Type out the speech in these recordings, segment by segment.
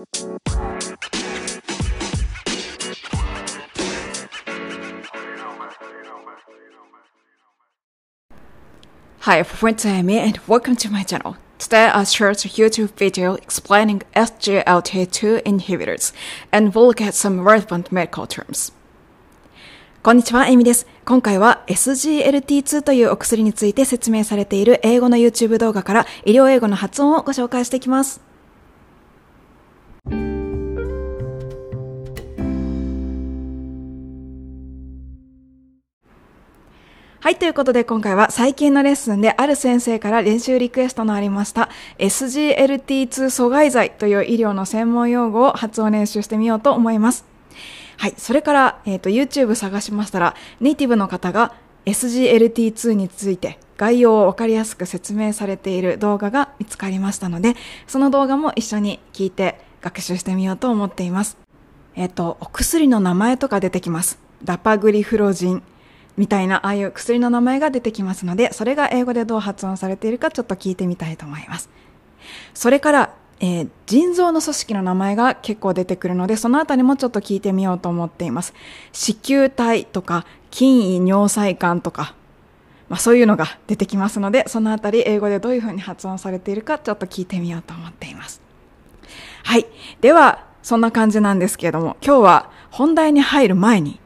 Hi, friends, I'm Amy and welcome to my channel. Today I shared a YouTube video explaining SGLT2 inhibitors and we'll look at some relevant medical terms. こんにちは、エミです。今回は SGLT2 というお薬について説明されている英語の YouTube 動画から医療英語の発音をご紹介していきます。はい、ということで今回は最近のレッスンである先生から練習リクエストのありました SGLT2 阻害剤という医療の専門用語を発音練習してみようと思います。はい、それから、えっ、ー、と YouTube 探しましたらネイティブの方が SGLT2 について概要をわかりやすく説明されている動画が見つかりましたので、その動画も一緒に聞いて学習してみようと思っています。えっ、ー、と、お薬の名前とか出てきます。ダパグリフロジン、みたいな、ああいう薬の名前が出てきますので、それが英語でどう発音されているかちょっと聞いてみたいと思います。それから、えー、腎臓の組織の名前が結構出てくるので、そのあたりもちょっと聞いてみようと思っています。子宮体とか、筋位尿細管とか、まあそういうのが出てきますので、そのあたり英語でどういうふうに発音されているかちょっと聞いてみようと思っています。はい。では、そんな感じなんですけれども、今日は本題に入る前に、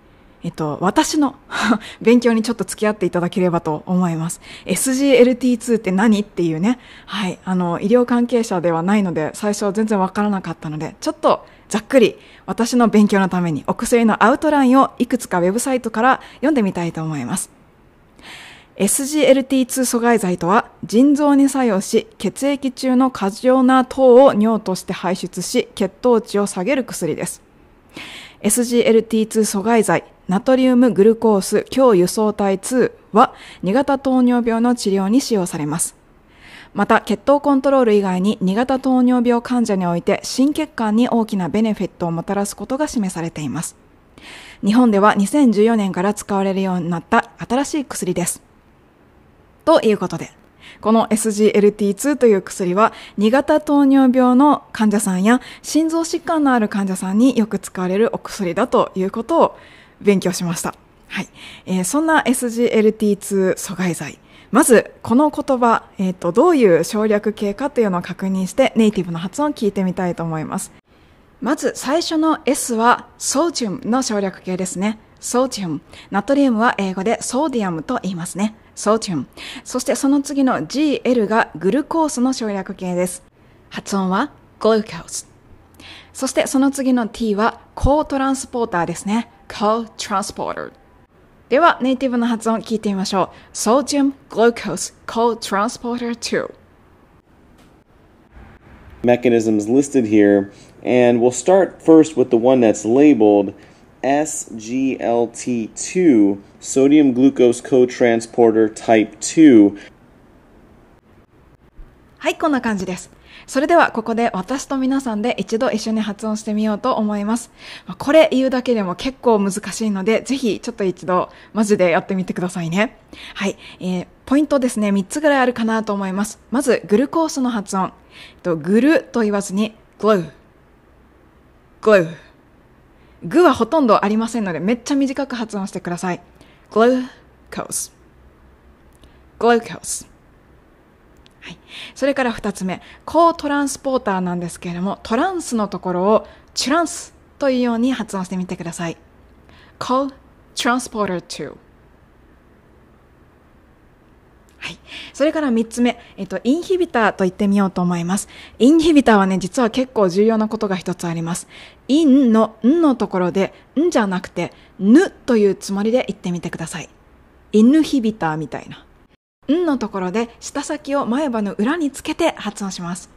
えっと、私の 勉強にちょっと付き合っていただければと思います。SGLT2 って何っていうね、はい、あの、医療関係者ではないので、最初は全然わからなかったので、ちょっとざっくり私の勉強のためにお薬のアウトラインをいくつかウェブサイトから読んでみたいと思います。SGLT2 阻害剤とは腎臓に作用し血液中の過剰な糖を尿として排出し血糖値を下げる薬です。SGLT2 阻害剤ナトリウムグルコース強輸送体2は2型糖尿病の治療に使用されます。また、血糖コントロール以外に2型糖尿病患者において心血管に大きなベネフィットをもたらすことが示されています。日本では2014年から使われるようになった新しい薬です。ということで、この SGLT2 という薬は2型糖尿病の患者さんや心臓疾患のある患者さんによく使われるお薬だということを勉強しました。はい。えー、そんな SGLT2 阻害剤。まず、この言葉、えっ、ー、と、どういう省略形かというのを確認して、ネイティブの発音を聞いてみたいと思います。まず、最初の S は、ソーチウムの省略形ですね。ソーチウム。ナトリウムは英語でソーディアムと言いますね。ソーチウム。そしてその次の GL がグルコースの省略形です。発音は、グルコース。そしてその次の T は、コートランスポーターですね。co-transporter ではネイティブの発音聞いてみましょう Sodium Glucose Co-Transporter 2 mechanisms listed here and we'll start first with the one that's labeled SGLT2 sodium glucose co-transporter type 2はいこんな感じです それではここで私と皆さんで一度一緒に発音してみようと思います。これ言うだけでも結構難しいので、ぜひちょっと一度マジでやってみてくださいね。はい。えー、ポイントですね、3つぐらいあるかなと思います。まず、グルコースの発音。とグルと言わずに、グルー。グルー。グはほとんどありませんので、めっちゃ短く発音してください。グルーコース。グルコース。はい。それから二つ目、コートランスポーターなんですけれども、トランスのところをチュランスというように発音してみてください。co transporter to はい。それから三つ目、えっと、インヒビターと言ってみようと思います。インヒビターはね、実は結構重要なことが一つあります。インのんのところで、んじゃなくて、ぬというつもりで言ってみてください。インヒビターみたいな。んのところで舌先を前歯の裏につけて発音します。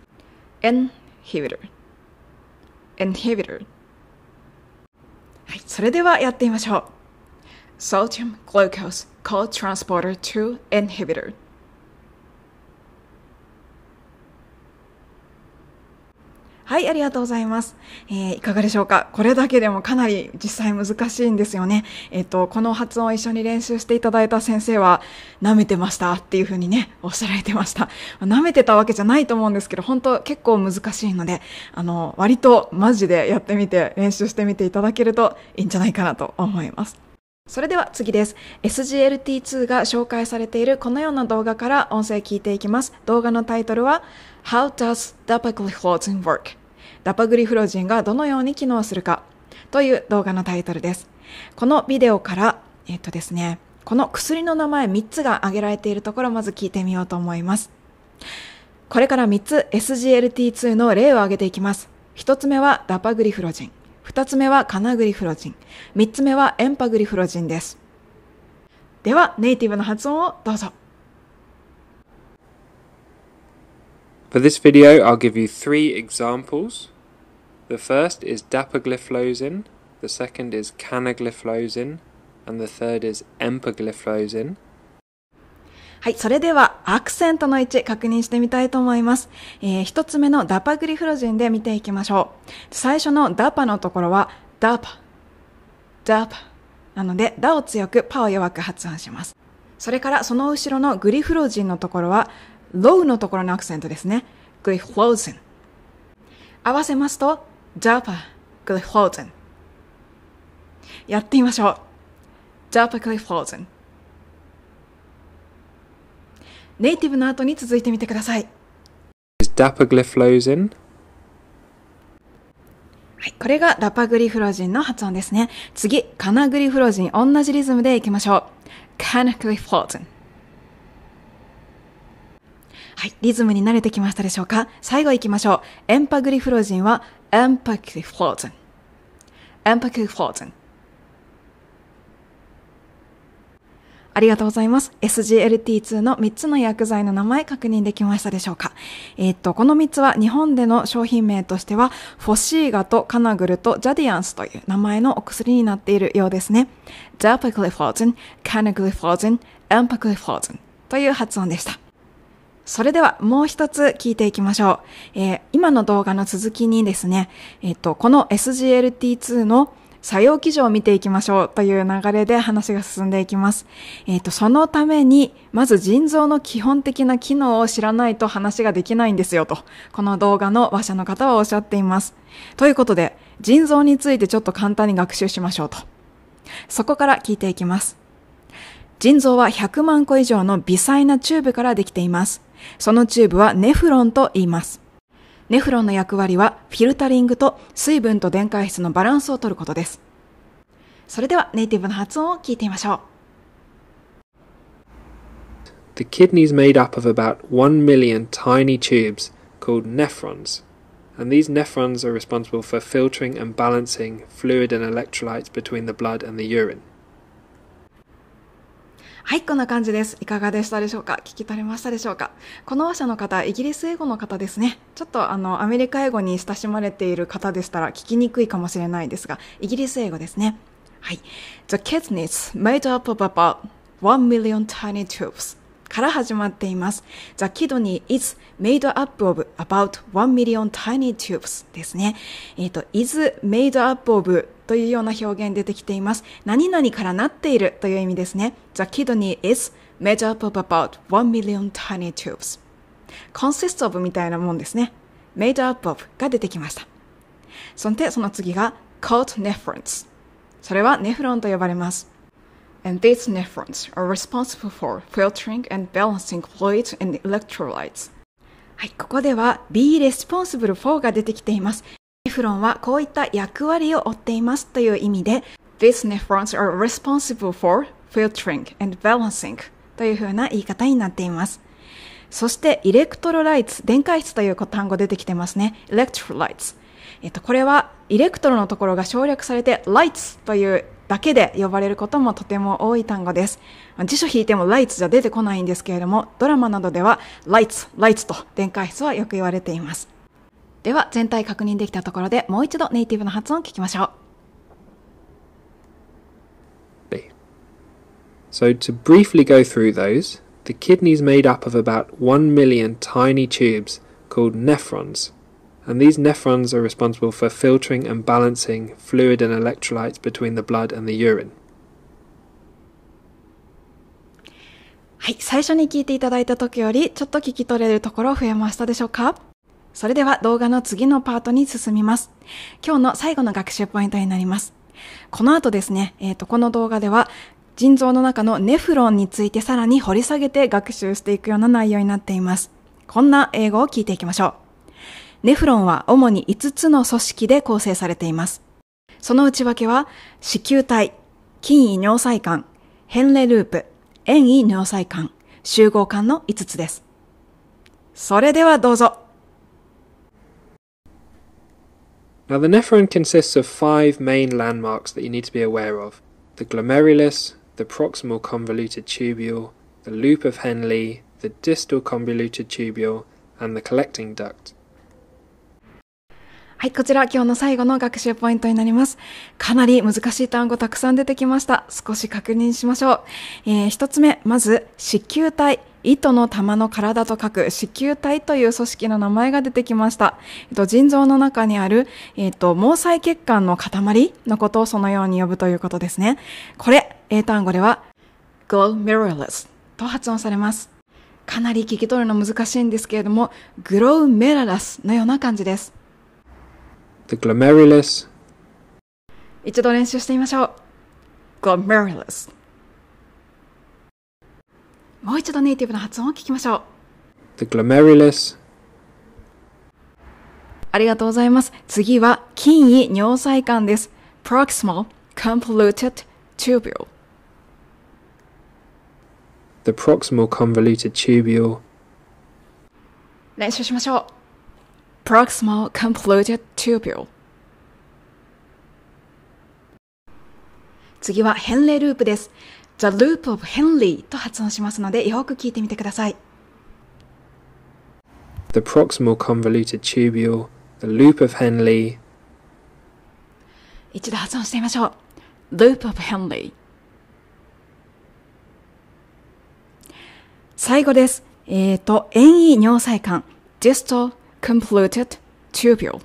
inhibitor inhibitor はい、それではやってみましょう。sodium glucose co-transporter 2 inhibitor はい、ありがとうございます。えー、いかがでしょうか？これだけでもかなり実際難しいんですよね。えっ、ー、と、この発音を一緒に練習していただいた先生は、舐めてましたっていうふうにね、おっしゃられてました。舐めてたわけじゃないと思うんですけど、本当結構難しいので、あの、割とマジでやってみて、練習してみていただけるといいんじゃないかなと思います。それでは次です。SGLT2 が紹介されているこのような動画から音声聞いていきます。動画のタイトルは How does dapagliflozin work? ダパグリフロジンがどのように機能するかという動画のタイトルです。このビデオから、えっとですね、この薬の名前3つが挙げられているところをまず聞いてみようと思います。これから3つ SGLT2 の例を挙げていきます。1つ目はダパグリフロジン。2つ目はカナグリフロジン。3つ目はエンパグリフロジンです。では、ネイティブの発音をどうぞ。For this video, I'll give you three examples. The first is dapagliflozin, the second is canagliflozin, and the third is empagliflozin. はい、それではアクセントの位置確認してみたいと思います。えー、一つ目のダパグリフロジンで見ていきましょう。最初のダパのところはダパ、ダパ。なので、ダを強く、パを弱く発音します。それからその後ろのグリフロジンのところは、ローのところのアクセントですね。グリフロージン。合わせますと、ダパ、グリフロージン。やってみましょう。ダパグリフロージン。ネイティブの後に続いてみてください。はい、これがダパグリフロジンの発音ですね。次、カナグリフロジン、同じリズムでいきましょう。カナグリフロジン。はい、リズムに慣れてきましたでしょうか？最後行きましょう。エンパグリフロジンは、エンパグリフロジン。エンパグリフロジン。ありがとうございます。SGLT2 の3つの薬剤の名前確認できましたでしょうか？えー、っと、この3つは日本での商品名としては、フォシーガとカナグルとジャディアンスという名前のお薬になっているようですね。ジャパグリフォーズン、カナグリフォーズン、エンパグリフォーズンという発音でした。それではもう一つ聞いていきましょう。えー、今の動画の続きにですね、えっ、と、この SGLT2 の作用基準を見ていきましょうという流れで話が進んでいきます。えっ、ー、と、そのために、まず腎臓の基本的な機能を知らないと話ができないんですよと、この動画の話者の方はおっしゃっています。ということで、腎臓についてちょっと簡単に学習しましょうと。そこから聞いていきます。腎臓は100万個以上の微細なチューブからできています。そのチューブはネフロンと言います。ネフロンの役割はフィルタリングと水分と電解質のバランスを取ることです。それではネイティブの発音を聞いてみましょう。The kidney is made up of about 1 million tiny tubes called nephrons, and these nephrons are responsible for filtering and balancing fluid and electrolytes between the blood and the urine. はい、こんな感じです。いかがでしたでしょうか？聞き取れましたでしょうか？この話者の方、イギリス英語の方ですね。ちょっとあの、アメリカ英語に親しまれている方でしたら聞きにくいかもしれないですが、イギリス英語ですね。はい。The kidneys made up of about 1 million tiny tubes から始まっています。The kidney is made up of about 1 million tiny tubes ですね。えっ、ー、と、is made up of というような表現出てきています。何々からなっているという意味ですね。The kidney is made up of about 1 million tiny tubes. consists of みたいなもんですね。made up of が出てきました。そんで、その次が called nephrons。それはネフロンと呼ばれます。And these nephrons are responsible for filtering and balancing fluids and electrolytes. はい、ここでは be responsible for が出てきています。ネフロンはこういった役割を負っていますという意味で These nephrons are responsible for filtering and balancing という風な言い方になっています。そして、 electrolytes、電解質という単語出てきてますね。electrolytes。えっと、これは、 electro のところが省略されて、 lytes というだけで呼ばれることもとても多い単語です。辞書引いても lights じゃ出てこないんですけれども、ドラマなどでは lights、lights と電解質はよく言われています。では全体確認できたところでもう一度ネイティブの発音を聞きましょう。So to briefly go through those, the kidney is made up of about 1 million tiny tubes called nephrons, and these nephrons are responsible for filtering and balancing fluid and electrolytes between the blood and the urine. はい、最初に聞いていただいた時よりちょっと聞き取れるところ増えましたでしょうかそれでは動画の次のパートに進みます。今日の最後の学習ポイントになります。この後ですね、えっ、ー、と、この動画では腎臓の中のネフロンについてさらに掘り下げて学習していくような内容になっています。こんな英語を聞いていきましょう。ネフロンは主に5つの組織で構成されています。その内訳は、子宮体、筋位尿細管、ヘンレループ、遠位尿細管、集合管の5つです。それではどうぞ。Now, the nephron consists of five main landmarks that you need to be aware of the glomerulus, the proximal convoluted tubule, the loop of Henle, the distal convoluted tubule, and the collecting duct. はい、こちら今日の最後の学習ポイントになります。かなり難しい単語たくさん出てきました。少し確認しましょう。えー、一つ目、まず、子宮体。糸の玉の体と書く子宮体という組織の名前が出てきました。えっと、腎臓の中にある、えっと、毛細血管の塊のことをそのように呼ぶということですね。これ、英単語では glomerulus と発音されます。かなり聞き取るの難しいんですけれども、グロウメララスのような感じです。The glomerulus 一度練習してみましょう。glomerulus もう一度ネイティブな発音を聞きましょう。The glomerulus ありがとうございます。次は、筋位尿細管です。proximal convoluted tubule The proximal convoluted tubule 練習しましょう。Proximal convoluted tubule 次はヘンレループです。The Loop of Henley と発音しますのでよく聞いてみてください。The proximal convoluted tubule, the loop of Henley 一度発音してみましょう。Loop of Henley 最後です。えっ、ー、と、遠位尿細管 distal convoluted tubule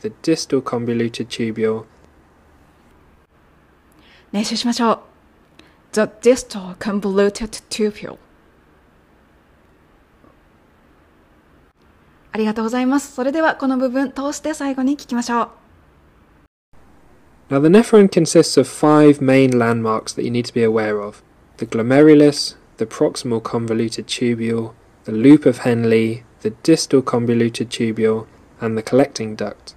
The distal convoluted tubule 練習しましょう。The distal convoluted tubule ありがとうございます。それではこの部分通して最後に聞きましょう。Now, the nephron consists of five main landmarks that you need to be aware of the glomerulus, the proximal convoluted tubule, the loop of Henle, the distal convoluted tubule, and the collecting duct.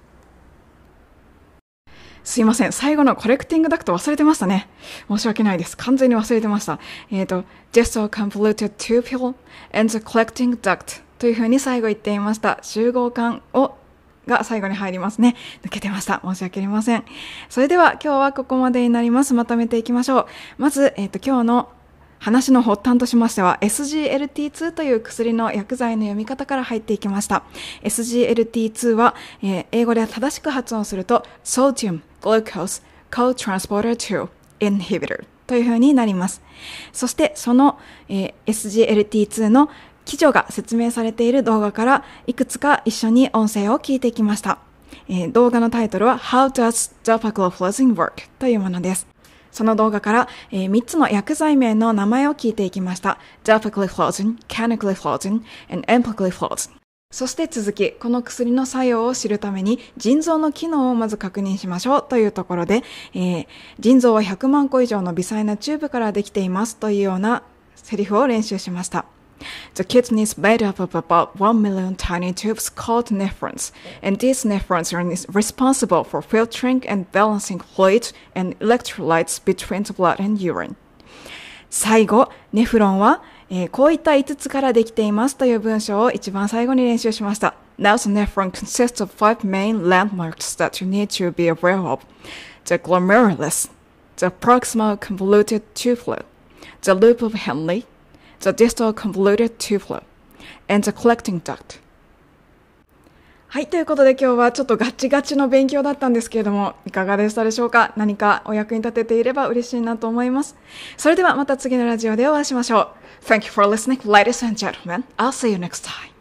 すいません。最後のコレクティングダクト忘れてましたね。申し訳ないです。完全に忘れてました。えっ、ー、と、distal convoluted tubule and the collecting duct というふうに最後言っていました。集合管をが最後に入りますね。抜けてました。申し訳ありません。それでは今日はここまでになります。まとめていきましょう。まず、えっ、ー、と、今日の話の発端としましては SGLT2 という薬の薬剤の読み方から入っていきました。SGLT2 は、えー、英語で正しく発音すると Sodium Glucose Co-Transporter 2 Inhibitor というふうになります。そしてその、えー、SGLT2 の基準が説明されている動画からいくつか一緒に音声を聞いていきました、えー、動画のタイトルは How does Dapagliflozin work? というものです。その動画から、えー、3つの薬剤名の名前を聞いていきました。Dapagliflozin, Canagliflozin, and Empagliflozin。そして続き、この薬の作用を知るために腎臓の機能をまず確認しましょうというところで、えー、腎臓は100万個以上の微細なチューブからできていますというようなセリフを練習しました。The kidney is made up of about 1 million tiny tubes called nephrons, and these nephrons are responsible for filtering and balancing fluid and electrolytes between the blood and urine. 最後、ネフロンは、えー、こういった5つからできていますという文章を一番最後に練習しました。Now the nephron consists of five main landmarks that you need to be aware of. The glomerulus, the proximal convoluted tubule, the loop of Henle, the distal convoluted tubule, and the collecting duct. はい。ということで今日はちょっとガチガチの勉強だったんですけれども、いかがでしたでしょうか何かお役に立てていれば嬉しいなと思います。それではまた次のラジオでお会いしましょう。Thank you for listening, ladies and gentlemen. I'll see you next time.